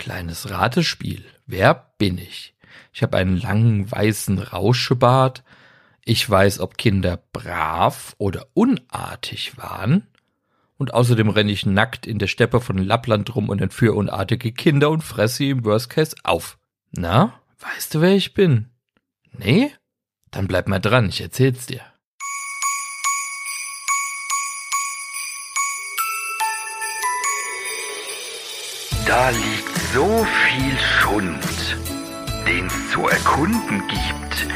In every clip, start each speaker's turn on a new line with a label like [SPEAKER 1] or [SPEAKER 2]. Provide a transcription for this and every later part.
[SPEAKER 1] Kleines Ratespiel. Wer bin ich? Ich habe einen langen weißen Rauschebart. Ich weiß, ob Kinder brav oder unartig waren. Und außerdem renne ich nackt in der Steppe von Lappland rum und entführe unartige Kinder und fresse sie im Worst Case auf. Na, weißt du, wer ich bin? Nee? Dann bleib mal dran, ich erzähl's dir.
[SPEAKER 2] Da liegt so viel Schund, den's zu erkunden gibt.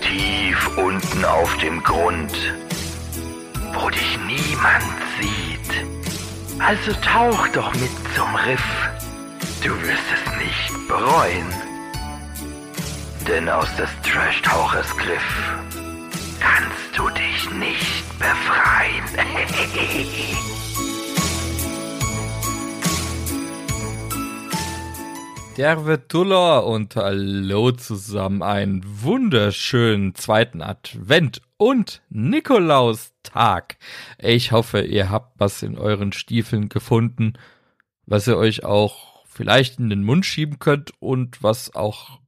[SPEAKER 2] Tief unten auf dem Grund, wo dich niemand sieht. Also tauch doch mit zum Riff. Du wirst es nicht bereuen. Denn aus des Trash-Tauchers Griff kannst du dich nicht befreien.
[SPEAKER 1] Der Vetula und hallo zusammen. Einen wunderschönen zweiten Advent und Nikolaustag. Ich hoffe, ihr habt was in euren Stiefeln gefunden, was ihr euch auch vielleicht in den Mund schieben könnt und was auch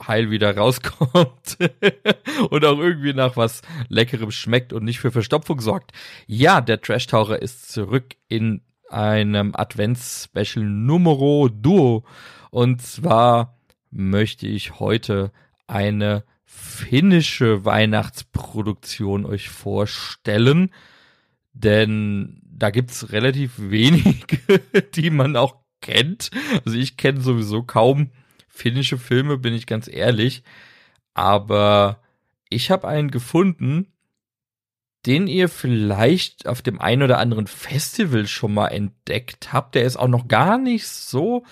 [SPEAKER 1] heil wieder rauskommt und auch irgendwie nach was Leckerem schmeckt und nicht für Verstopfung sorgt. Ja, der Trash-Taucher ist zurück in einem Advents-Special Numero Duo und zwar möchte ich heute eine finnische Weihnachtsproduktion euch vorstellen, denn da gibt's relativ wenige, die man auch kennt. Also ich kenne sowieso kaum finnische Filme, bin ich ganz ehrlich, aber ich habe einen gefunden, den ihr vielleicht auf dem einen oder anderen Festival schon mal entdeckt habt. Der ist auch noch gar nicht so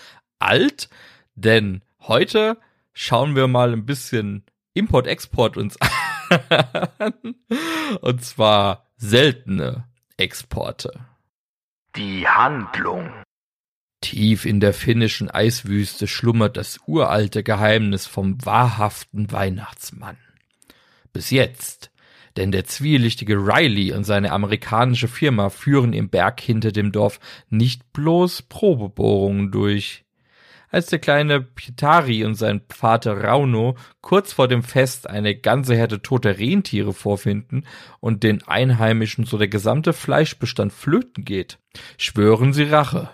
[SPEAKER 1] alt, denn heute schauen wir mal ein bisschen Import-Export uns an. Und zwar seltene Exporte.
[SPEAKER 2] Die Handlung.
[SPEAKER 1] Tief in der finnischen Eiswüste schlummert das uralte Geheimnis vom wahrhaften Weihnachtsmann. Bis jetzt, denn der zwielichtige Riley und seine amerikanische Firma führen im Berg hinter dem Dorf nicht bloß Probebohrungen durch, als der kleine Pietari und sein Vater Rauno kurz vor dem Fest eine ganze Herde toter Rentiere vorfinden und den Einheimischen so der gesamte Fleischbestand flöten geht, schwören sie Rache.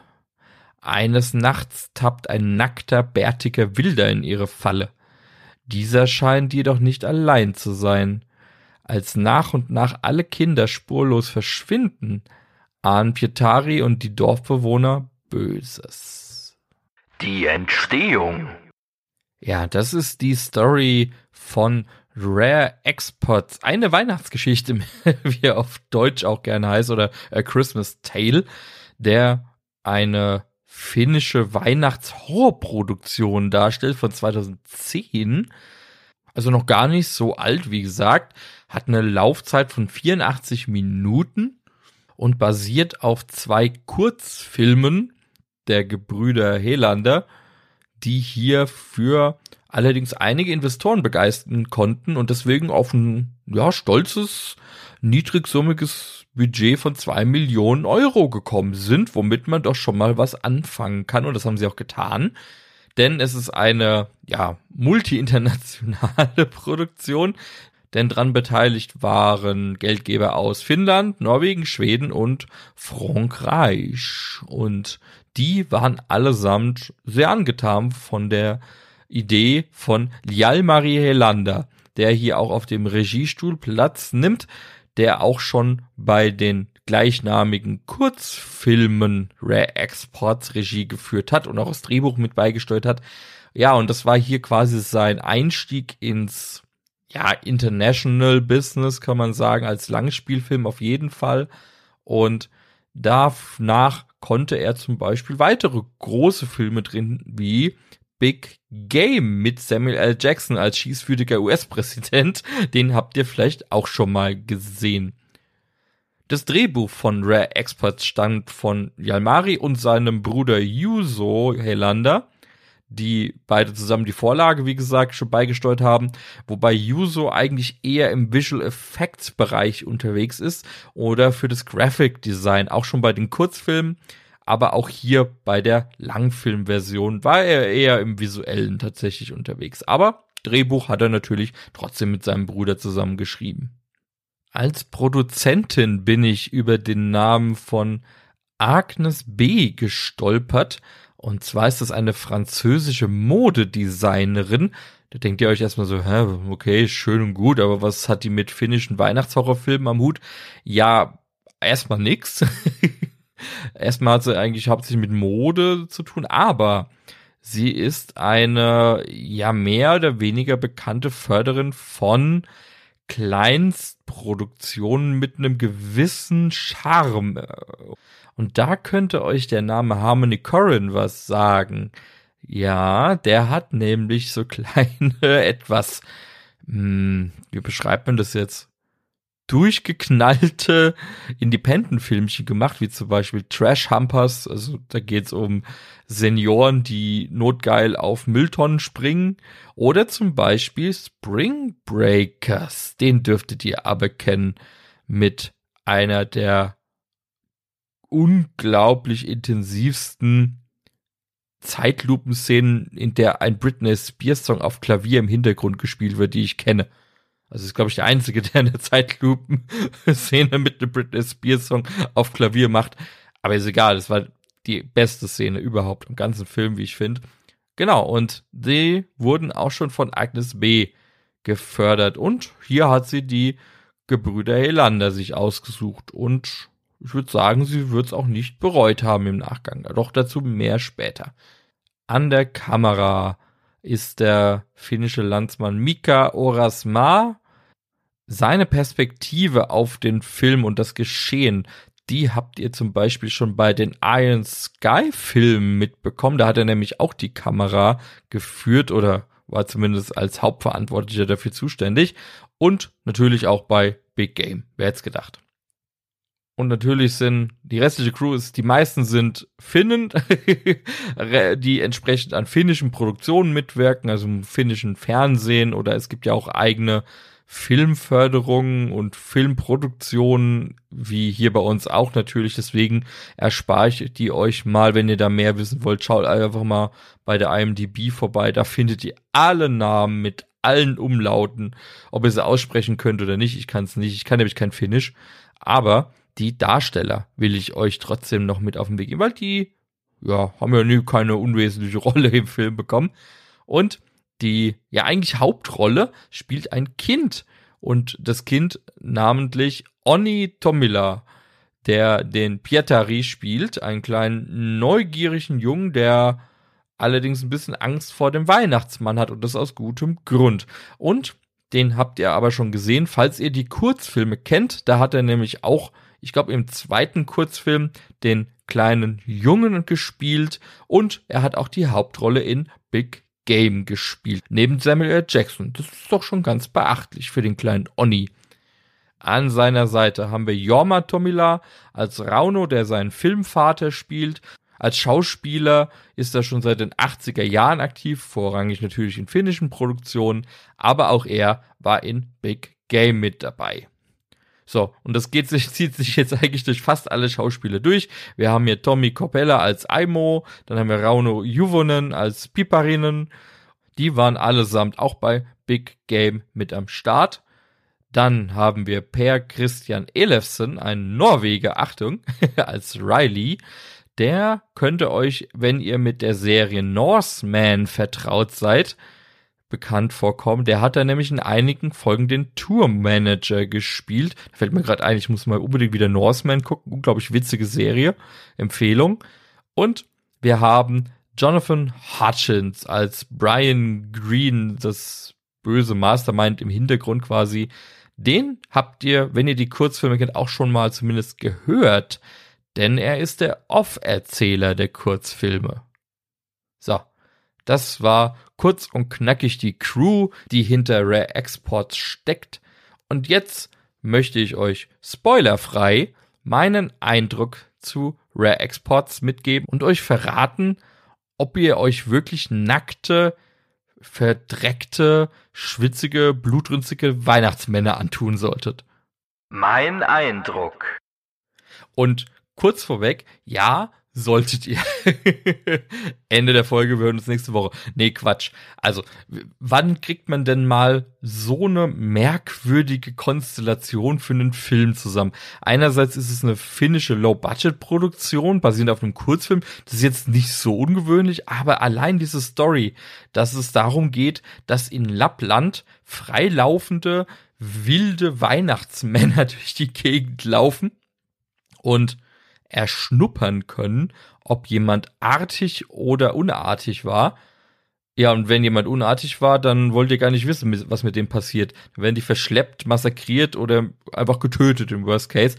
[SPEAKER 1] Eines Nachts tappt ein nackter, bärtiger Wilder in ihre Falle. Dieser scheint jedoch nicht allein zu sein. Als nach und nach alle Kinder spurlos verschwinden, ahnen Pietari und die Dorfbewohner Böses.
[SPEAKER 2] Die Entstehung.
[SPEAKER 1] Ja, das ist die Story von Rare Exports. Eine Weihnachtsgeschichte, wie er auf Deutsch auch gerne heißt, oder A Christmas Tale, der eine finnische Weihnachtshorrorproduktion darstellt von 2010. Also noch gar nicht so alt, wie gesagt, hat eine Laufzeit von 84 Minuten und basiert auf zwei Kurzfilmen der Gebrüder Helander, die hier für allerdings einige Investoren begeistern konnten und deswegen auf ein ja, stolzes, niedrigsummiges Budget von zwei Millionen Euro gekommen sind, womit man doch schon mal was anfangen kann und das haben sie auch getan. Denn es ist eine, ja, multi-internationale Produktion, denn dran beteiligt waren Geldgeber aus Finnland, Norwegen, Schweden und Frankreich. Und die waren allesamt sehr angetan von der Idee von Lialmari Helander, der hier auch auf dem Regiestuhl Platz nimmt, der auch schon bei den gleichnamigen Kurzfilmen Rare Exports Regie geführt hat und auch das Drehbuch mit beigesteuert hat. Ja, und das war hier quasi sein Einstieg ins ja, International Business, kann man sagen, als Langspielfilm auf jeden Fall. Und danach konnte er zum Beispiel weitere große Filme drin, wie Big Game mit Samuel L. Jackson als schießwütiger US-Präsident. Den habt ihr vielleicht auch schon mal gesehen. Das Drehbuch von Rare Experts stammt von Yalmari und seinem Bruder Yuzo Helander die beide zusammen die Vorlage, wie gesagt, schon beigesteuert haben, wobei Yuzo eigentlich eher im Visual Effects Bereich unterwegs ist oder für das Graphic Design, auch schon bei den Kurzfilmen, aber auch hier bei der Langfilmversion war er eher im visuellen tatsächlich unterwegs. Aber Drehbuch hat er natürlich trotzdem mit seinem Bruder zusammen geschrieben. Als Produzentin bin ich über den Namen von Agnes B. gestolpert. Und zwar ist das eine französische Modedesignerin. Da denkt ihr euch erstmal so, hä, okay, schön und gut, aber was hat die mit finnischen Weihnachtshorrorfilmen am Hut? Ja, erstmal nix. erstmal hat sie eigentlich hauptsächlich mit Mode zu tun, aber sie ist eine ja mehr oder weniger bekannte Förderin von Kleinstproduktionen mit einem gewissen Charme. Und da könnte euch der Name Harmony Corrin was sagen. Ja, der hat nämlich so kleine, etwas, hm, wie beschreibt man das jetzt? durchgeknallte Independent-Filmchen gemacht, wie zum Beispiel Trash Humpers. Also da geht's um Senioren, die notgeil auf Mülltonnen springen. Oder zum Beispiel Spring Breakers. Den dürftet ihr aber kennen mit einer der unglaublich intensivsten Zeitlupenszenen, in der ein Britney Spears Song auf Klavier im Hintergrund gespielt wird, die ich kenne. Also ist, glaube ich, der Einzige, der eine Zeitlupen-Szene mit einem Britney Spears-Song auf Klavier macht. Aber ist egal, das war die beste Szene überhaupt im ganzen Film, wie ich finde. Genau, und die wurden auch schon von Agnes B. gefördert. Und hier hat sie die Gebrüder Helander sich ausgesucht. Und ich würde sagen, sie wird es auch nicht bereut haben im Nachgang. Doch dazu mehr später. An der Kamera ist der finnische Landsmann Mika Orasma seine Perspektive auf den Film und das Geschehen, die habt ihr zum Beispiel schon bei den Iron Sky Filmen mitbekommen. Da hat er nämlich auch die Kamera geführt oder war zumindest als Hauptverantwortlicher dafür zuständig. Und natürlich auch bei Big Game. Wer hätte gedacht? Und natürlich sind die restliche Crew ist, die meisten sind Finnen, die entsprechend an finnischen Produktionen mitwirken, also im finnischen Fernsehen oder es gibt ja auch eigene Filmförderung und Filmproduktion, wie hier bei uns auch natürlich. Deswegen erspare ich die euch mal, wenn ihr da mehr wissen wollt. Schaut einfach mal bei der IMDb vorbei. Da findet ihr alle Namen mit allen Umlauten. Ob ihr sie aussprechen könnt oder nicht, ich kann es nicht. Ich kann nämlich kein Finnisch. Aber die Darsteller will ich euch trotzdem noch mit auf den Weg geben, weil die, ja, haben ja nie keine unwesentliche Rolle im Film bekommen. Und die ja eigentlich Hauptrolle spielt ein Kind und das Kind namentlich Onni Tomila, der den Pietari spielt, einen kleinen neugierigen Jungen, der allerdings ein bisschen Angst vor dem Weihnachtsmann hat und das aus gutem Grund. Und den habt ihr aber schon gesehen, falls ihr die Kurzfilme kennt, da hat er nämlich auch, ich glaube im zweiten Kurzfilm den kleinen Jungen gespielt und er hat auch die Hauptrolle in Big Game gespielt, neben Samuel L. Jackson. Das ist doch schon ganz beachtlich für den kleinen Onni. An seiner Seite haben wir Jorma Tomila als Rauno, der seinen Filmvater spielt. Als Schauspieler ist er schon seit den 80er Jahren aktiv, vorrangig natürlich in finnischen Produktionen, aber auch er war in Big Game mit dabei. So, und das geht sich, zieht sich jetzt eigentlich durch fast alle Schauspieler durch. Wir haben hier Tommy Coppella als Aimo, dann haben wir Rauno Juvonen als Piparinen. Die waren allesamt auch bei Big Game mit am Start. Dann haben wir Per Christian Elefsen, ein Norweger, Achtung, als Riley. Der könnte euch, wenn ihr mit der Serie Norseman vertraut seid, bekannt vorkommen. Der hat da nämlich in einigen Folgen den Tourmanager gespielt. Da fällt mir gerade ein, ich muss mal unbedingt wieder Norseman gucken. Unglaublich witzige Serie. Empfehlung. Und wir haben Jonathan Hutchins als Brian Green, das böse Mastermind im Hintergrund quasi. Den habt ihr, wenn ihr die Kurzfilme kennt, auch schon mal zumindest gehört. Denn er ist der Off-Erzähler der Kurzfilme. So, das war kurz und knackig die Crew, die hinter Rare Exports steckt. Und jetzt möchte ich euch spoilerfrei meinen Eindruck zu Rare Exports mitgeben und euch verraten, ob ihr euch wirklich nackte, verdreckte, schwitzige, blutrünstige Weihnachtsmänner antun solltet.
[SPEAKER 2] Mein Eindruck.
[SPEAKER 1] Und kurz vorweg, ja, solltet ihr. Ende der Folge, wir hören uns nächste Woche. Nee, Quatsch. Also, wann kriegt man denn mal so eine merkwürdige Konstellation für einen Film zusammen? Einerseits ist es eine finnische Low-Budget-Produktion, basierend auf einem Kurzfilm. Das ist jetzt nicht so ungewöhnlich, aber allein diese Story, dass es darum geht, dass in Lappland freilaufende, wilde Weihnachtsmänner durch die Gegend laufen und erschnuppern können, ob jemand artig oder unartig war. Ja, und wenn jemand unartig war, dann wollt ihr gar nicht wissen, was mit dem passiert. Dann werden die verschleppt, massakriert oder einfach getötet im Worst Case.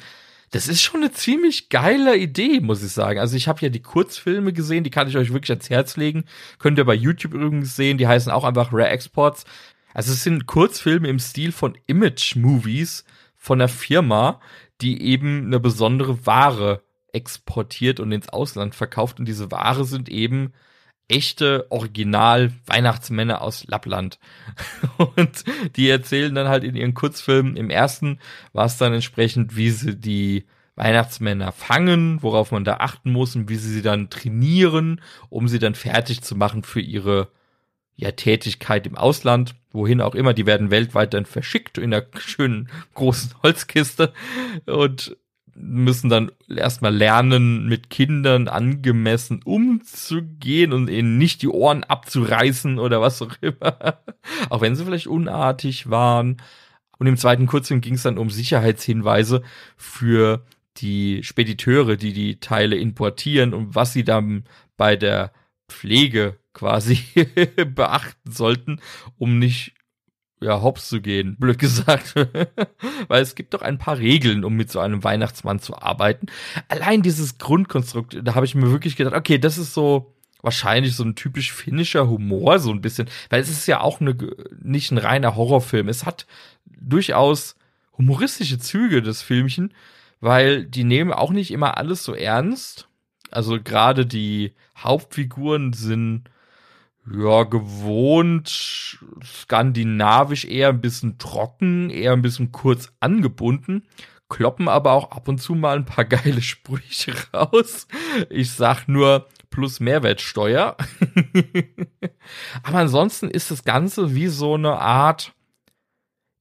[SPEAKER 1] Das ist schon eine ziemlich geile Idee, muss ich sagen. Also ich habe ja die Kurzfilme gesehen, die kann ich euch wirklich ans Herz legen. Könnt ihr bei YouTube übrigens sehen, die heißen auch einfach Rare Exports. Also es sind Kurzfilme im Stil von Image Movies von der Firma, die eben eine besondere Ware exportiert und ins Ausland verkauft. Und diese Ware sind eben echte Original-Weihnachtsmänner aus Lappland. Und die erzählen dann halt in ihren Kurzfilmen, im ersten war es dann entsprechend, wie sie die Weihnachtsmänner fangen, worauf man da achten muss und wie sie sie dann trainieren, um sie dann fertig zu machen für ihre ja, Tätigkeit im Ausland, wohin auch immer. Die werden weltweit dann verschickt in einer schönen großen Holzkiste und müssen dann erstmal lernen, mit Kindern angemessen umzugehen und ihnen nicht die Ohren abzureißen oder was auch immer. auch wenn sie vielleicht unartig waren. Und im zweiten Kurzfilm ging es dann um Sicherheitshinweise für die Spediteure, die die Teile importieren und was sie dann bei der Pflege quasi beachten sollten, um nicht ja, hops zu gehen, blöd gesagt. Weil es gibt doch ein paar Regeln, um mit so einem Weihnachtsmann zu arbeiten. Allein dieses Grundkonstrukt, da habe ich mir wirklich gedacht, okay, das ist so wahrscheinlich so ein typisch finnischer Humor, so ein bisschen. Weil es ist ja auch eine, nicht ein reiner Horrorfilm. Es hat durchaus humoristische Züge, das Filmchen, weil die nehmen auch nicht immer alles so ernst. Also gerade die Hauptfiguren sind ja, gewohnt, skandinavisch eher ein bisschen trocken, eher ein bisschen kurz angebunden, kloppen aber auch ab und zu mal ein paar geile Sprüche raus. Ich sag nur plus Mehrwertsteuer. aber ansonsten ist das Ganze wie so eine Art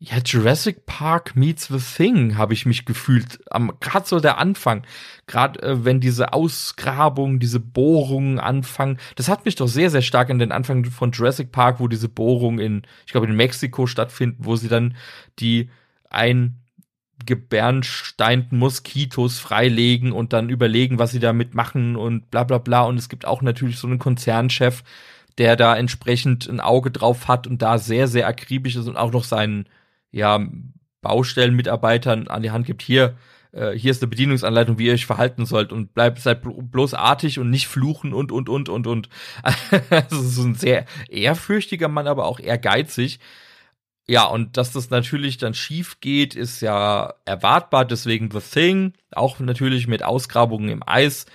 [SPEAKER 1] ja, Jurassic Park meets The Thing habe ich mich gefühlt. Am gerade so der Anfang, gerade äh, wenn diese Ausgrabungen, diese Bohrungen anfangen, das hat mich doch sehr sehr stark an den Anfang von Jurassic Park, wo diese Bohrungen in, ich glaube in Mexiko stattfinden, wo sie dann die eingebernsteinten Moskitos freilegen und dann überlegen, was sie damit machen und bla bla bla. Und es gibt auch natürlich so einen Konzernchef, der da entsprechend ein Auge drauf hat und da sehr, sehr akribisch ist und auch noch seinen ja, Baustellenmitarbeitern an die Hand gibt, hier, äh, hier ist eine Bedienungsanleitung, wie ihr euch verhalten sollt und bleibt, seid bloß artig und nicht fluchen und, und, und, und, und. also so ein sehr ehrfürchtiger Mann, aber auch ehrgeizig. Ja, und dass das natürlich dann schief geht, ist ja erwartbar, deswegen The Thing, auch natürlich mit Ausgrabungen im Eis,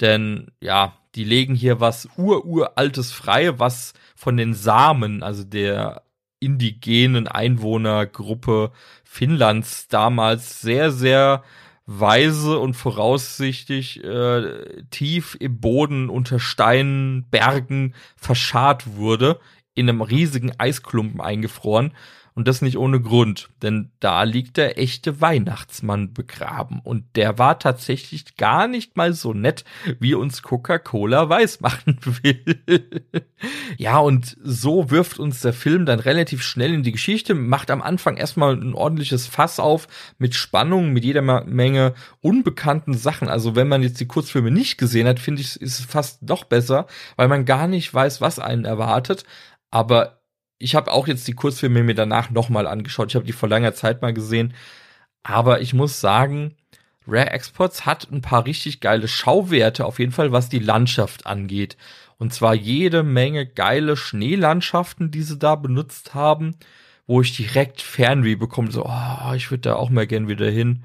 [SPEAKER 1] denn ja, die legen hier was ururaltes frei, was von den Samen, also der indigenen Einwohnergruppe Finnlands damals sehr, sehr weise und voraussichtlich äh, tief im Boden unter Steinen, Bergen verscharrt wurde, in einem riesigen Eisklumpen eingefroren und das nicht ohne Grund, denn da liegt der echte Weihnachtsmann begraben. Und der war tatsächlich gar nicht mal so nett, wie uns Coca-Cola weiß machen will. ja, und so wirft uns der Film dann relativ schnell in die Geschichte, macht am Anfang erstmal ein ordentliches Fass auf mit Spannung, mit jeder Menge unbekannten Sachen. Also wenn man jetzt die Kurzfilme nicht gesehen hat, finde ich, ist es fast noch besser, weil man gar nicht weiß, was einen erwartet. Aber ich habe auch jetzt die Kurzfilme mir danach nochmal angeschaut. Ich habe die vor langer Zeit mal gesehen. Aber ich muss sagen, Rare Exports hat ein paar richtig geile Schauwerte, auf jeden Fall, was die Landschaft angeht. Und zwar jede Menge geile Schneelandschaften, die sie da benutzt haben, wo ich direkt Fernweh bekomme. So, oh, ich würde da auch mal gern wieder hin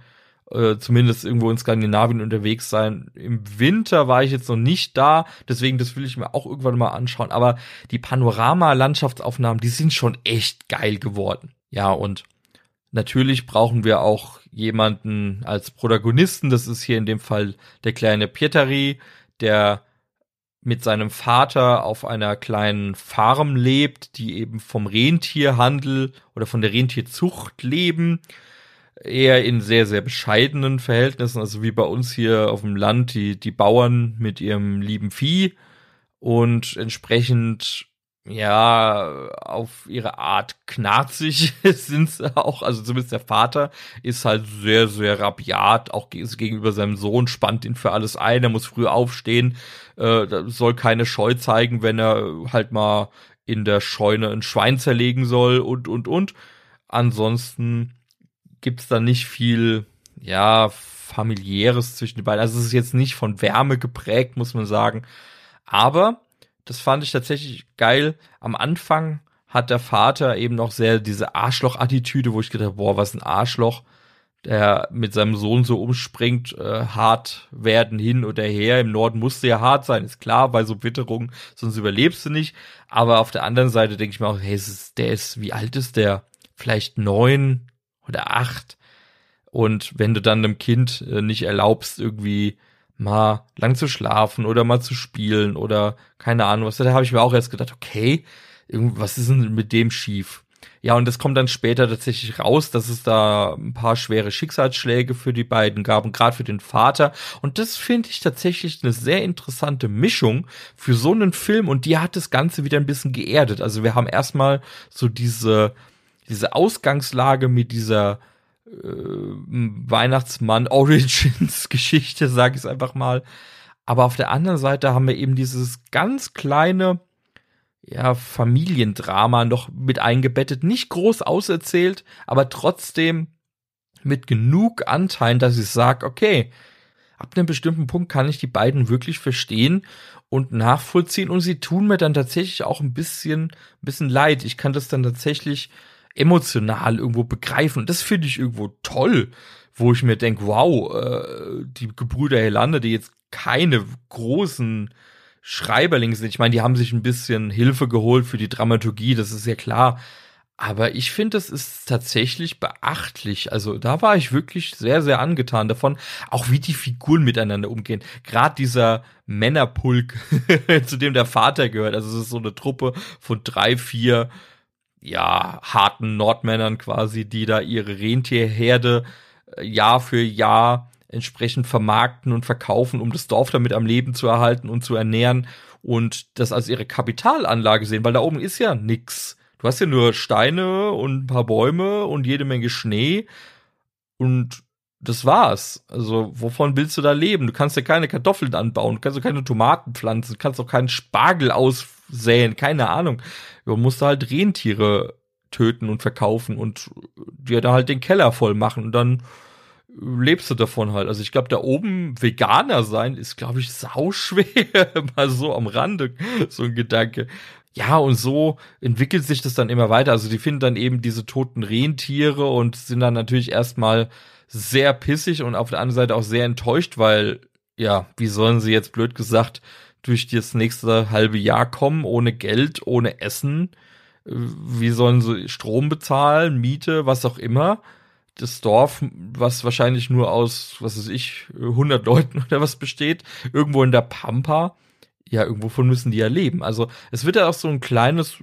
[SPEAKER 1] äh, zumindest irgendwo in Skandinavien unterwegs sein. Im Winter war ich jetzt noch nicht da, deswegen das will ich mir auch irgendwann mal anschauen. Aber die Panorama-Landschaftsaufnahmen, die sind schon echt geil geworden. Ja, und natürlich brauchen wir auch jemanden als Protagonisten. Das ist hier in dem Fall der kleine Pietari, der mit seinem Vater auf einer kleinen Farm lebt, die eben vom Rentierhandel oder von der Rentierzucht leben. Eher in sehr, sehr bescheidenen Verhältnissen, also wie bei uns hier auf dem Land, die, die Bauern mit ihrem lieben Vieh und entsprechend ja, auf ihre Art knarzig sind sie auch. Also zumindest der Vater ist halt sehr, sehr rabiat, auch gegenüber seinem Sohn, spannt ihn für alles ein, er muss früh aufstehen, äh, soll keine Scheu zeigen, wenn er halt mal in der Scheune ein Schwein zerlegen soll und, und, und. Ansonsten gibt's da nicht viel, ja, familiäres zwischen den beiden. Also es ist jetzt nicht von Wärme geprägt, muss man sagen. Aber das fand ich tatsächlich geil. Am Anfang hat der Vater eben noch sehr diese Arschloch-Attitüde, wo ich gedacht, boah, was ein Arschloch, der mit seinem Sohn so umspringt, äh, hart werden hin oder her. Im Norden musste ja hart sein, ist klar, bei so Witterungen, sonst überlebst du nicht. Aber auf der anderen Seite denke ich mir auch, hey, ist, der ist, wie alt ist der? Vielleicht neun oder acht. Und wenn du dann einem Kind äh, nicht erlaubst, irgendwie mal lang zu schlafen oder mal zu spielen oder keine Ahnung was. Da habe ich mir auch erst gedacht, okay, was ist denn mit dem schief? Ja, und es kommt dann später tatsächlich raus, dass es da ein paar schwere Schicksalsschläge für die beiden gab und gerade für den Vater. Und das finde ich tatsächlich eine sehr interessante Mischung für so einen Film und die hat das Ganze wieder ein bisschen geerdet. Also wir haben erstmal so diese, diese Ausgangslage mit dieser äh, Weihnachtsmann Origins Geschichte, sag ich einfach mal. Aber auf der anderen Seite haben wir eben dieses ganz kleine ja, Familiendrama noch mit eingebettet, nicht groß auserzählt, aber trotzdem mit genug Anteilen, dass ich sage, okay, ab einem bestimmten Punkt kann ich die beiden wirklich verstehen und nachvollziehen und sie tun mir dann tatsächlich auch ein bisschen, ein bisschen leid. Ich kann das dann tatsächlich emotional irgendwo begreifen. Und das finde ich irgendwo toll, wo ich mir denke, wow, äh, die Gebrüder Helande, die jetzt keine großen Schreiberlinge sind. Ich meine, die haben sich ein bisschen Hilfe geholt für die Dramaturgie, das ist ja klar. Aber ich finde, das ist tatsächlich beachtlich. Also da war ich wirklich sehr, sehr angetan davon, auch wie die Figuren miteinander umgehen. Gerade dieser Männerpulk, zu dem der Vater gehört. Also es ist so eine Truppe von drei, vier ja, harten Nordmännern quasi, die da ihre Rentierherde äh, Jahr für Jahr entsprechend vermarkten und verkaufen, um das Dorf damit am Leben zu erhalten und zu ernähren und das als ihre Kapitalanlage sehen, weil da oben ist ja nix. Du hast ja nur Steine und ein paar Bäume und jede Menge Schnee und das war's. Also, wovon willst du da leben? Du kannst ja keine Kartoffeln anbauen, du kannst ja keine Tomaten pflanzen, du kannst auch keinen Spargel aussäen, keine Ahnung ja, musst du halt Rentiere töten und verkaufen und dir da halt den Keller voll machen und dann lebst du davon halt. Also ich glaube, da oben Veganer sein ist, glaube ich, sauschwer. Mal so am Rande, so ein Gedanke. Ja, und so entwickelt sich das dann immer weiter. Also die finden dann eben diese toten Rentiere und sind dann natürlich erstmal sehr pissig und auf der anderen Seite auch sehr enttäuscht, weil, ja, wie sollen sie jetzt blöd gesagt durch das nächste halbe Jahr kommen, ohne Geld, ohne Essen. Wie sollen sie Strom bezahlen, Miete, was auch immer? Das Dorf, was wahrscheinlich nur aus, was weiß ich, 100 Leuten oder was besteht, irgendwo in der Pampa. Ja, irgendwovon müssen die ja leben. Also es wird ja auch so ein kleines,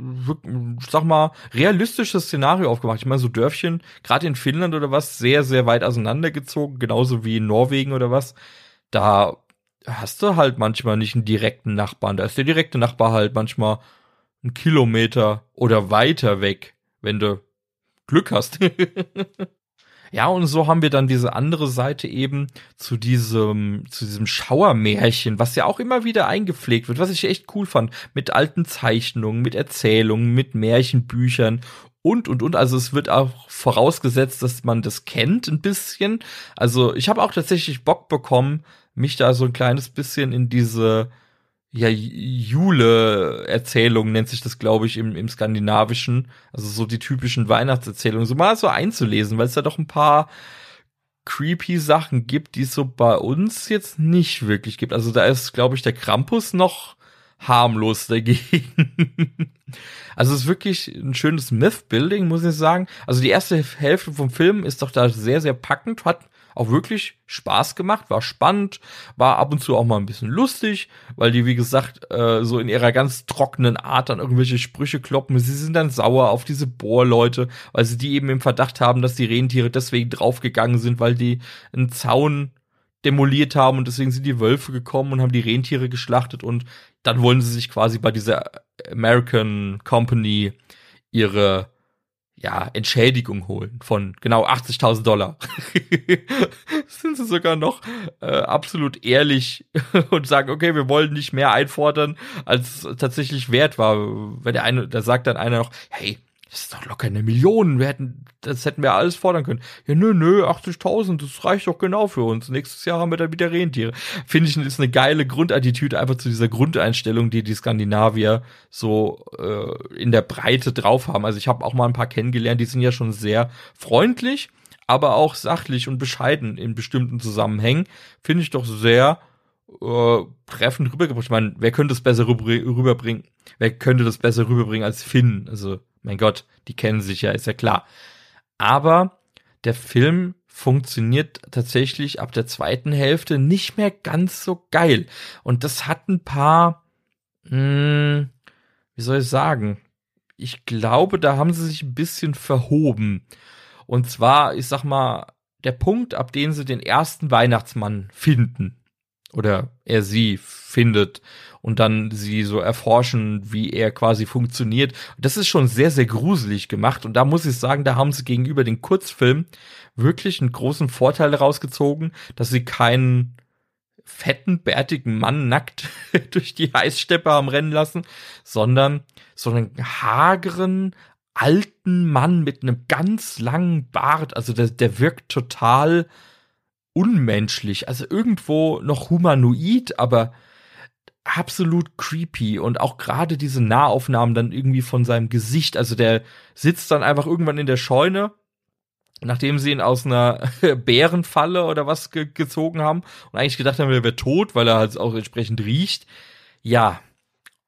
[SPEAKER 1] sag mal, realistisches Szenario aufgemacht. Ich meine, so Dörfchen, gerade in Finnland oder was, sehr, sehr weit auseinandergezogen, genauso wie in Norwegen oder was. Da hast du halt manchmal nicht einen direkten Nachbarn. Da ist der direkte Nachbar halt manchmal einen Kilometer oder weiter weg, wenn du Glück hast. ja, und so haben wir dann diese andere Seite eben zu diesem, zu diesem Schauermärchen, was ja auch immer wieder eingepflegt wird, was ich echt cool fand. Mit alten Zeichnungen, mit Erzählungen, mit Märchenbüchern und und und. Also es wird auch vorausgesetzt, dass man das kennt ein bisschen. Also ich habe auch tatsächlich Bock bekommen, mich da so ein kleines bisschen in diese ja, Jule-Erzählung nennt sich das, glaube ich, im, im Skandinavischen. Also so die typischen Weihnachtserzählungen, so mal so einzulesen, weil es da doch ein paar creepy Sachen gibt, die es so bei uns jetzt nicht wirklich gibt. Also da ist, glaube ich, der Krampus noch harmlos dagegen. also es ist wirklich ein schönes Myth-Building, muss ich sagen. Also die erste Hälfte vom Film ist doch da sehr, sehr packend, hat auch wirklich Spaß gemacht, war spannend, war ab und zu auch mal ein bisschen lustig, weil die, wie gesagt, äh, so in ihrer ganz trockenen Art dann irgendwelche Sprüche kloppen. Sie sind dann sauer auf diese Bohrleute, weil sie die eben im Verdacht haben, dass die Rentiere deswegen draufgegangen sind, weil die einen Zaun demoliert haben und deswegen sind die Wölfe gekommen und haben die Rentiere geschlachtet und dann wollen sie sich quasi bei dieser American Company ihre ja, Entschädigung holen von genau 80.000 Dollar. Sind sie sogar noch äh, absolut ehrlich und sagen, okay, wir wollen nicht mehr einfordern, als tatsächlich wert war. Wenn der eine, da sagt dann einer noch, hey, das ist doch locker eine Million. Wir hätten, das hätten wir alles fordern können. Ja, nö, nö, 80.000, das reicht doch genau für uns. Nächstes Jahr haben wir dann wieder Rentiere. Finde ich, ist eine geile Grundattitüde einfach zu dieser Grundeinstellung, die die Skandinavier so äh, in der Breite drauf haben. Also ich habe auch mal ein paar kennengelernt, die sind ja schon sehr freundlich, aber auch sachlich und bescheiden in bestimmten Zusammenhängen. Finde ich doch sehr äh, treffend rübergebracht. Ich meine, wer könnte das besser rüberbringen? Wer könnte das besser rüberbringen als Finn? Also mein Gott, die kennen sich ja, ist ja klar. Aber der Film funktioniert tatsächlich ab der zweiten Hälfte nicht mehr ganz so geil. Und das hat ein paar, mh, hm, wie soll ich sagen? Ich glaube, da haben sie sich ein bisschen verhoben. Und zwar, ich sag mal, der Punkt, ab dem sie den ersten Weihnachtsmann finden, oder er sie findet und dann sie so erforschen, wie er quasi funktioniert. Das ist schon sehr, sehr gruselig gemacht. Und da muss ich sagen, da haben sie gegenüber den Kurzfilm wirklich einen großen Vorteil rausgezogen, dass sie keinen fetten, bärtigen Mann nackt durch die Eissteppe haben rennen lassen, sondern so einen hageren, alten Mann mit einem ganz langen Bart. Also der, der wirkt total unmenschlich. Also irgendwo noch humanoid, aber absolut creepy und auch gerade diese Nahaufnahmen dann irgendwie von seinem Gesicht. Also der sitzt dann einfach irgendwann in der Scheune, nachdem sie ihn aus einer Bärenfalle oder was ge gezogen haben und eigentlich gedacht haben, er wäre tot, weil er halt auch entsprechend riecht. Ja.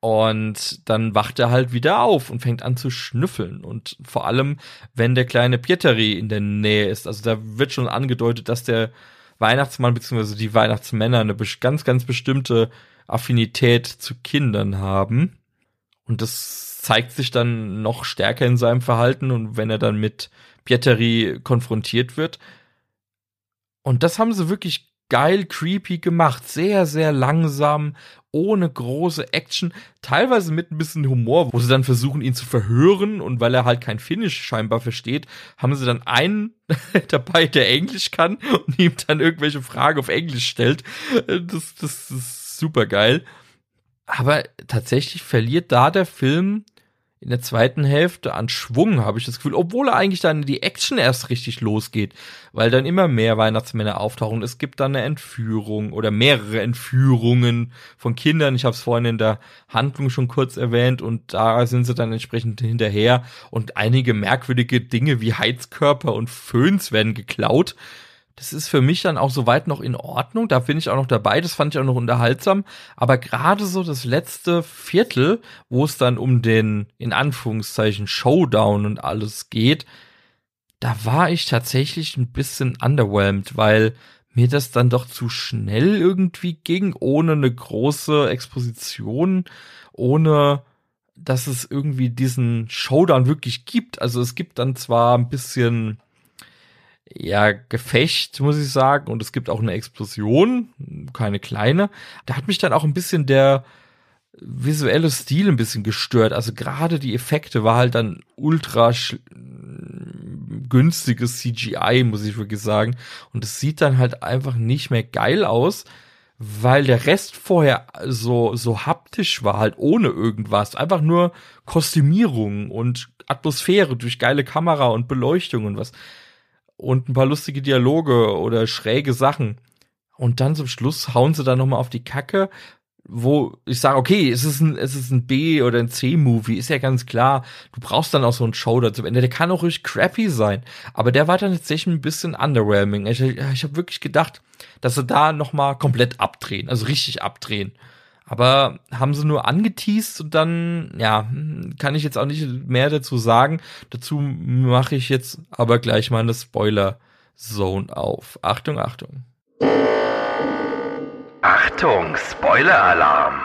[SPEAKER 1] Und dann wacht er halt wieder auf und fängt an zu schnüffeln. Und vor allem, wenn der kleine Pieteri in der Nähe ist. Also da wird schon angedeutet, dass der Weihnachtsmann bzw. die Weihnachtsmänner eine ganz, ganz bestimmte Affinität zu Kindern haben. Und das zeigt sich dann noch stärker in seinem Verhalten und wenn er dann mit Pieteri konfrontiert wird. Und das haben sie wirklich geil creepy gemacht. Sehr, sehr langsam, ohne große Action, teilweise mit ein bisschen Humor, wo sie dann versuchen, ihn zu verhören und weil er halt kein Finnisch scheinbar versteht, haben sie dann einen dabei, der Englisch kann und ihm dann irgendwelche Fragen auf Englisch stellt. Das, das, das super geil. Aber tatsächlich verliert da der Film in der zweiten Hälfte an Schwung, habe ich das Gefühl, obwohl er eigentlich dann die Action erst richtig losgeht, weil dann immer mehr Weihnachtsmänner auftauchen. Es gibt dann eine Entführung oder mehrere Entführungen von Kindern. Ich habe es vorhin in der Handlung schon kurz erwähnt und da sind sie dann entsprechend hinterher und einige merkwürdige Dinge wie Heizkörper und Föhns werden geklaut. Das ist für mich dann auch soweit noch in Ordnung. Da bin ich auch noch dabei. Das fand ich auch noch unterhaltsam. Aber gerade so das letzte Viertel, wo es dann um den, in Anführungszeichen, Showdown und alles geht, da war ich tatsächlich ein bisschen underwhelmed, weil mir das dann doch zu schnell irgendwie ging, ohne eine große Exposition, ohne dass es irgendwie diesen Showdown wirklich gibt. Also es gibt dann zwar ein bisschen ja, Gefecht, muss ich sagen. Und es gibt auch eine Explosion, keine kleine. Da hat mich dann auch ein bisschen der visuelle Stil ein bisschen gestört. Also gerade die Effekte war halt dann ultra günstiges CGI, muss ich wirklich sagen. Und es sieht dann halt einfach nicht mehr geil aus, weil der Rest vorher so, so haptisch war, halt ohne irgendwas. Einfach nur Kostümierung und Atmosphäre durch geile Kamera und Beleuchtung und was und ein paar lustige Dialoge oder schräge Sachen. Und dann zum Schluss hauen sie dann nochmal auf die Kacke, wo ich sage, okay, es ist ein, es ist ein B- oder ein C-Movie, ist ja ganz klar. Du brauchst dann auch so einen Show dazu Ende. Der kann auch ruhig crappy sein. Aber der war dann tatsächlich ein bisschen underwhelming. Ich, ich habe wirklich gedacht, dass sie da nochmal komplett abdrehen, also richtig abdrehen. Aber haben sie nur angeteased und dann, ja, kann ich jetzt auch nicht mehr dazu sagen. Dazu mache ich jetzt aber gleich mal eine Spoiler-Zone auf. Achtung, Achtung.
[SPEAKER 2] Achtung, Spoiler-Alarm.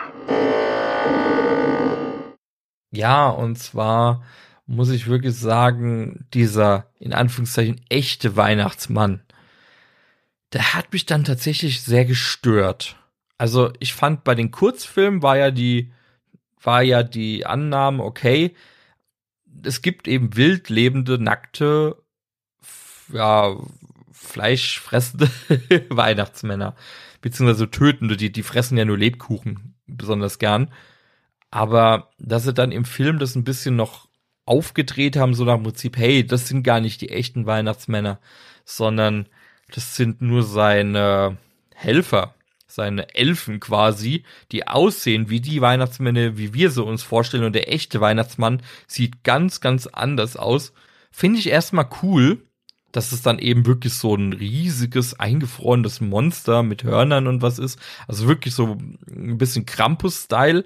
[SPEAKER 1] Ja, und zwar muss ich wirklich sagen, dieser in Anführungszeichen echte Weihnachtsmann, der hat mich dann tatsächlich sehr gestört. Also ich fand bei den Kurzfilmen war ja die war ja die Annahme okay, es gibt eben wild lebende nackte ja fleischfressende Weihnachtsmänner beziehungsweise tötende, die die fressen ja nur Lebkuchen besonders gern. Aber dass sie dann im Film das ein bisschen noch aufgedreht haben, so nach dem Prinzip, hey, das sind gar nicht die echten Weihnachtsmänner, sondern das sind nur seine Helfer, seine Elfen quasi, die aussehen wie die Weihnachtsmänner, wie wir sie uns vorstellen. Und der echte Weihnachtsmann sieht ganz, ganz anders aus. Finde ich erstmal cool, dass es dann eben wirklich so ein riesiges, eingefrorenes Monster mit Hörnern und was ist. Also wirklich so ein bisschen Krampus-Style.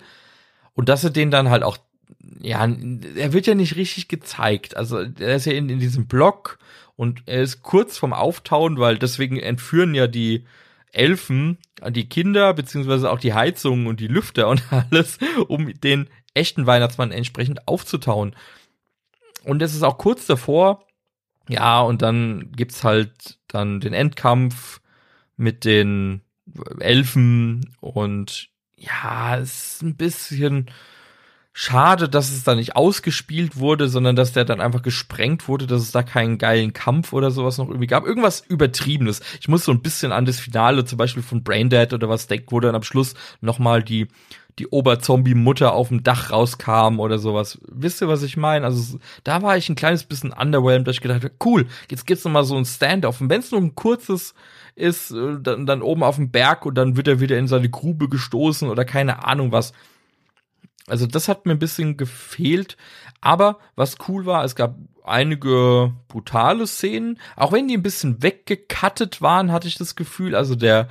[SPEAKER 1] Und dass er den dann halt auch ja, er wird ja nicht richtig gezeigt. Also er ist ja in, in diesem Block und er ist kurz vorm Auftauen, weil deswegen entführen ja die Elfen die Kinder, beziehungsweise auch die Heizungen und die Lüfter und alles, um den echten Weihnachtsmann entsprechend aufzutauen. Und es ist auch kurz davor, ja, und dann gibt's halt dann den Endkampf mit den Elfen und ja, es ist ein bisschen Schade, dass es da nicht ausgespielt wurde, sondern dass der dann einfach gesprengt wurde, dass es da keinen geilen Kampf oder sowas noch irgendwie gab. Irgendwas Übertriebenes. Ich muss so ein bisschen an das Finale zum Beispiel von Braindead oder was denkt, wo dann am Schluss nochmal die, die Oberzombie-Mutter auf dem Dach rauskam oder sowas. Wisst ihr, was ich meine? Also da war ich ein kleines bisschen underwhelmed, dass ich gedacht habe, cool, jetzt gibt's nochmal so ein Stand-off. Und wenn es nur ein kurzes ist, äh, dann, dann oben auf dem Berg und dann wird er wieder in seine Grube gestoßen oder keine Ahnung was also das hat mir ein bisschen gefehlt. Aber was cool war, es gab einige brutale Szenen. Auch wenn die ein bisschen weggekattet waren, hatte ich das Gefühl. Also der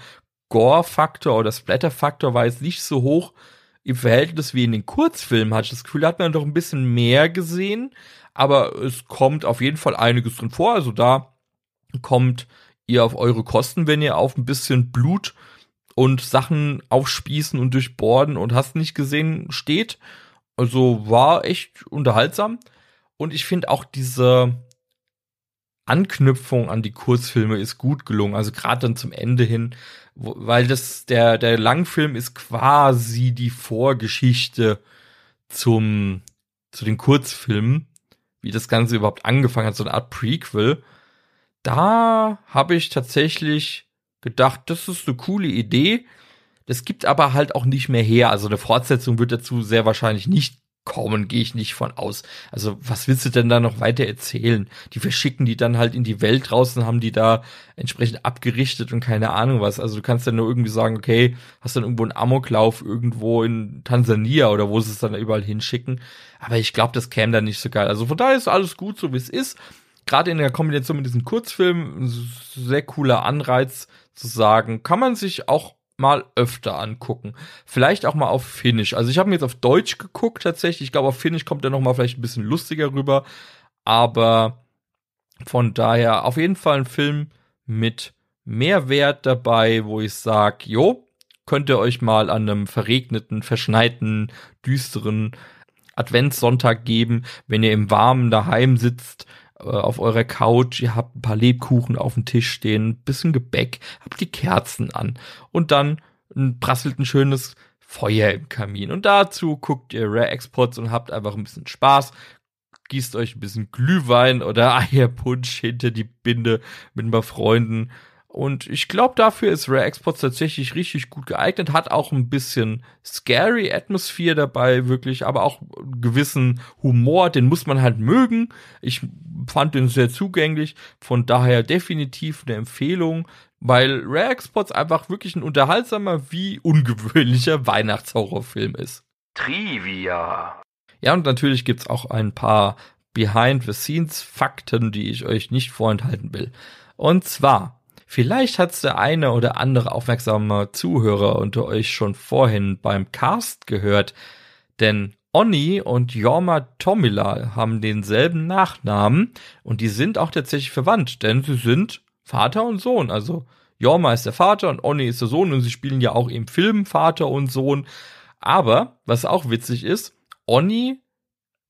[SPEAKER 1] Gore-Faktor oder Splatter-Faktor war jetzt nicht so hoch im Verhältnis wie in den Kurzfilmen, hatte ich das Gefühl, da hat man doch ein bisschen mehr gesehen. Aber es kommt auf jeden Fall einiges drin vor. Also da kommt ihr auf eure Kosten, wenn ihr auf ein bisschen Blut und Sachen aufspießen und durchbohren und hast nicht gesehen steht. Also war echt unterhaltsam. Und ich finde auch diese Anknüpfung an die Kurzfilme ist gut gelungen. Also gerade dann zum Ende hin, weil das der der Langfilm ist quasi die Vorgeschichte zum zu den Kurzfilmen, wie das Ganze überhaupt angefangen hat, so eine Art Prequel. Da habe ich tatsächlich gedacht, das ist eine coole Idee. Das gibt aber halt auch nicht mehr her. Also eine Fortsetzung wird dazu sehr wahrscheinlich nicht kommen, gehe ich nicht von aus. Also was willst du denn da noch weiter erzählen? Die verschicken die dann halt in die Welt draußen, haben die da entsprechend abgerichtet und keine Ahnung was. Also du kannst dann nur irgendwie sagen, okay, hast dann irgendwo einen Amoklauf irgendwo in Tansania oder wo sie es dann überall hinschicken. Aber ich glaube, das käme dann nicht so geil. Also von daher ist alles gut, so wie es ist. Gerade in der Kombination mit diesem Kurzfilm, sehr cooler Anreiz, zu sagen, kann man sich auch mal öfter angucken. Vielleicht auch mal auf Finnisch. Also ich habe mir jetzt auf Deutsch geguckt tatsächlich. Ich glaube, auf Finnisch kommt er noch mal vielleicht ein bisschen lustiger rüber. Aber von daher auf jeden Fall ein Film mit Mehrwert dabei, wo ich sage, jo, könnt ihr euch mal an einem verregneten, verschneiten, düsteren Adventssonntag geben, wenn ihr im Warmen daheim sitzt auf eurer Couch, ihr habt ein paar Lebkuchen auf dem Tisch stehen, ein bisschen Gebäck, habt die Kerzen an und dann prasselt ein schönes Feuer im Kamin. Und dazu guckt ihr Rare Exports und habt einfach ein bisschen Spaß, gießt euch ein bisschen Glühwein oder Eierpunsch hinter die Binde mit ein paar Freunden und ich glaube, dafür ist Rare Exports tatsächlich richtig gut geeignet, hat auch ein bisschen scary Atmosphäre dabei, wirklich, aber auch einen gewissen Humor, den muss man halt mögen. Ich fand den sehr zugänglich, von daher definitiv eine Empfehlung, weil Rare Exports einfach wirklich ein unterhaltsamer wie ungewöhnlicher Weihnachtshorrorfilm ist.
[SPEAKER 2] Trivia.
[SPEAKER 1] Ja, und natürlich gibt's auch ein paar Behind-the-Scenes-Fakten, die ich euch nicht vorenthalten will. Und zwar Vielleicht hat's der eine oder andere aufmerksame Zuhörer unter euch schon vorhin beim Cast gehört, denn Onni und Jorma Tomila haben denselben Nachnamen und die sind auch tatsächlich verwandt, denn sie sind Vater und Sohn. Also Jorma ist der Vater und Onni ist der Sohn und sie spielen ja auch im Film Vater und Sohn. Aber was auch witzig ist, Onni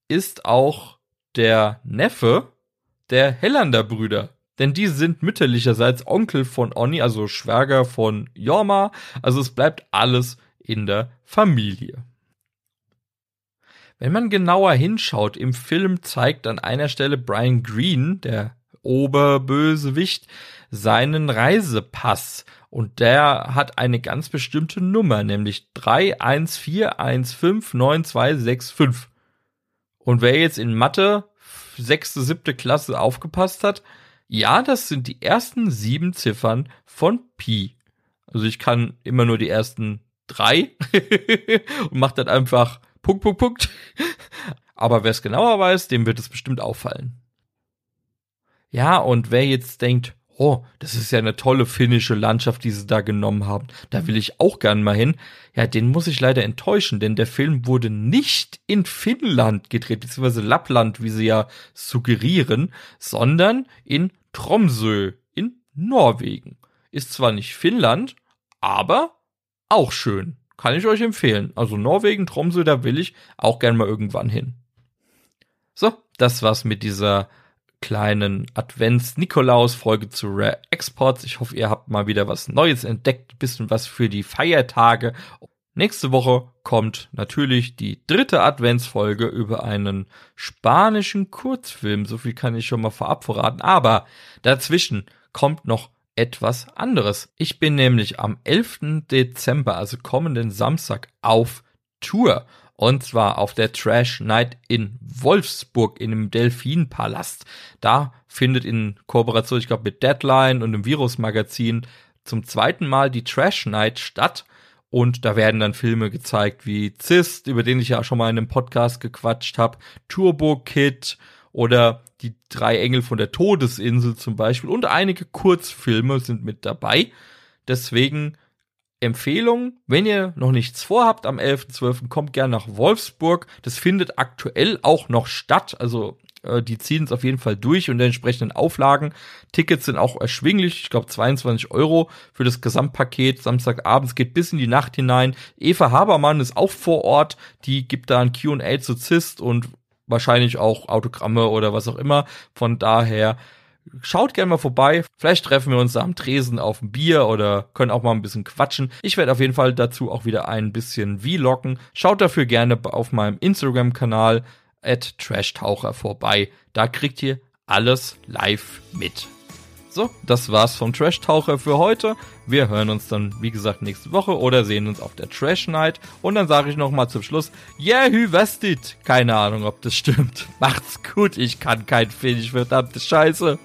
[SPEAKER 1] ist auch der Neffe der Hellander Brüder. Denn die sind mütterlicherseits Onkel von Onni, also Schwager von Jorma. Also es bleibt alles in der Familie. Wenn man genauer hinschaut, im Film zeigt an einer Stelle Brian Green, der Oberbösewicht, seinen Reisepass. Und der hat eine ganz bestimmte Nummer, nämlich 314159265. Und wer jetzt in Mathe sechste, siebte Klasse aufgepasst hat, ja, das sind die ersten sieben Ziffern von Pi. Also ich kann immer nur die ersten drei und mache dann einfach Punkt, Punkt, Punkt. Aber wer es genauer weiß, dem wird es bestimmt auffallen. Ja, und wer jetzt denkt, oh, das ist ja eine tolle finnische Landschaft, die sie da genommen haben, da will ich auch gern mal hin, ja, den muss ich leider enttäuschen, denn der Film wurde nicht in Finnland gedreht, beziehungsweise Lappland, wie sie ja suggerieren, sondern in Tromsø in Norwegen. Ist zwar nicht Finnland, aber auch schön. Kann ich euch empfehlen. Also Norwegen, Tromsø, da will ich auch gern mal irgendwann hin. So, das war's mit dieser kleinen Advents-Nikolaus-Folge zu Rare Exports. Ich hoffe, ihr habt mal wieder was Neues entdeckt, bisschen was für die Feiertage. Nächste Woche kommt natürlich die dritte Adventsfolge über einen spanischen Kurzfilm. So viel kann ich schon mal vorab verraten. Aber dazwischen kommt noch etwas anderes. Ich bin nämlich am 11. Dezember, also kommenden Samstag, auf Tour. Und zwar auf der Trash Night in Wolfsburg in dem Delfinpalast. Da findet in Kooperation, ich glaube, mit Deadline und dem Virus Magazin zum zweiten Mal die Trash Night statt. Und da werden dann Filme gezeigt wie Zist, über den ich ja schon mal in einem Podcast gequatscht habe, Turbo Kid oder die drei Engel von der Todesinsel zum Beispiel und einige Kurzfilme sind mit dabei. Deswegen Empfehlung, wenn ihr noch nichts vorhabt am 11.12., kommt gerne nach Wolfsburg. Das findet aktuell auch noch statt. Also äh, die ziehen es auf jeden Fall durch und der entsprechenden Auflagen. Tickets sind auch erschwinglich, ich glaube 22 Euro für das Gesamtpaket. Samstagabends geht bis in die Nacht hinein. Eva Habermann ist auch vor Ort, die gibt da ein Q&A zu Zist und wahrscheinlich auch Autogramme oder was auch immer. Von daher Schaut gerne mal vorbei. Vielleicht treffen wir uns da am Tresen auf ein Bier oder können auch mal ein bisschen quatschen. Ich werde auf jeden Fall dazu auch wieder ein bisschen vloggen. Schaut dafür gerne auf meinem Instagram-Kanal at Trashtaucher vorbei. Da kriegt ihr alles live mit. So, das war's vom Trash Taucher für heute. Wir hören uns dann, wie gesagt, nächste Woche oder sehen uns auf der Trash Night. Und dann sage ich nochmal zum Schluss, yeah, hü vestit. Keine Ahnung, ob das stimmt. Macht's gut, ich kann kein Finnisch, verdammte Scheiße.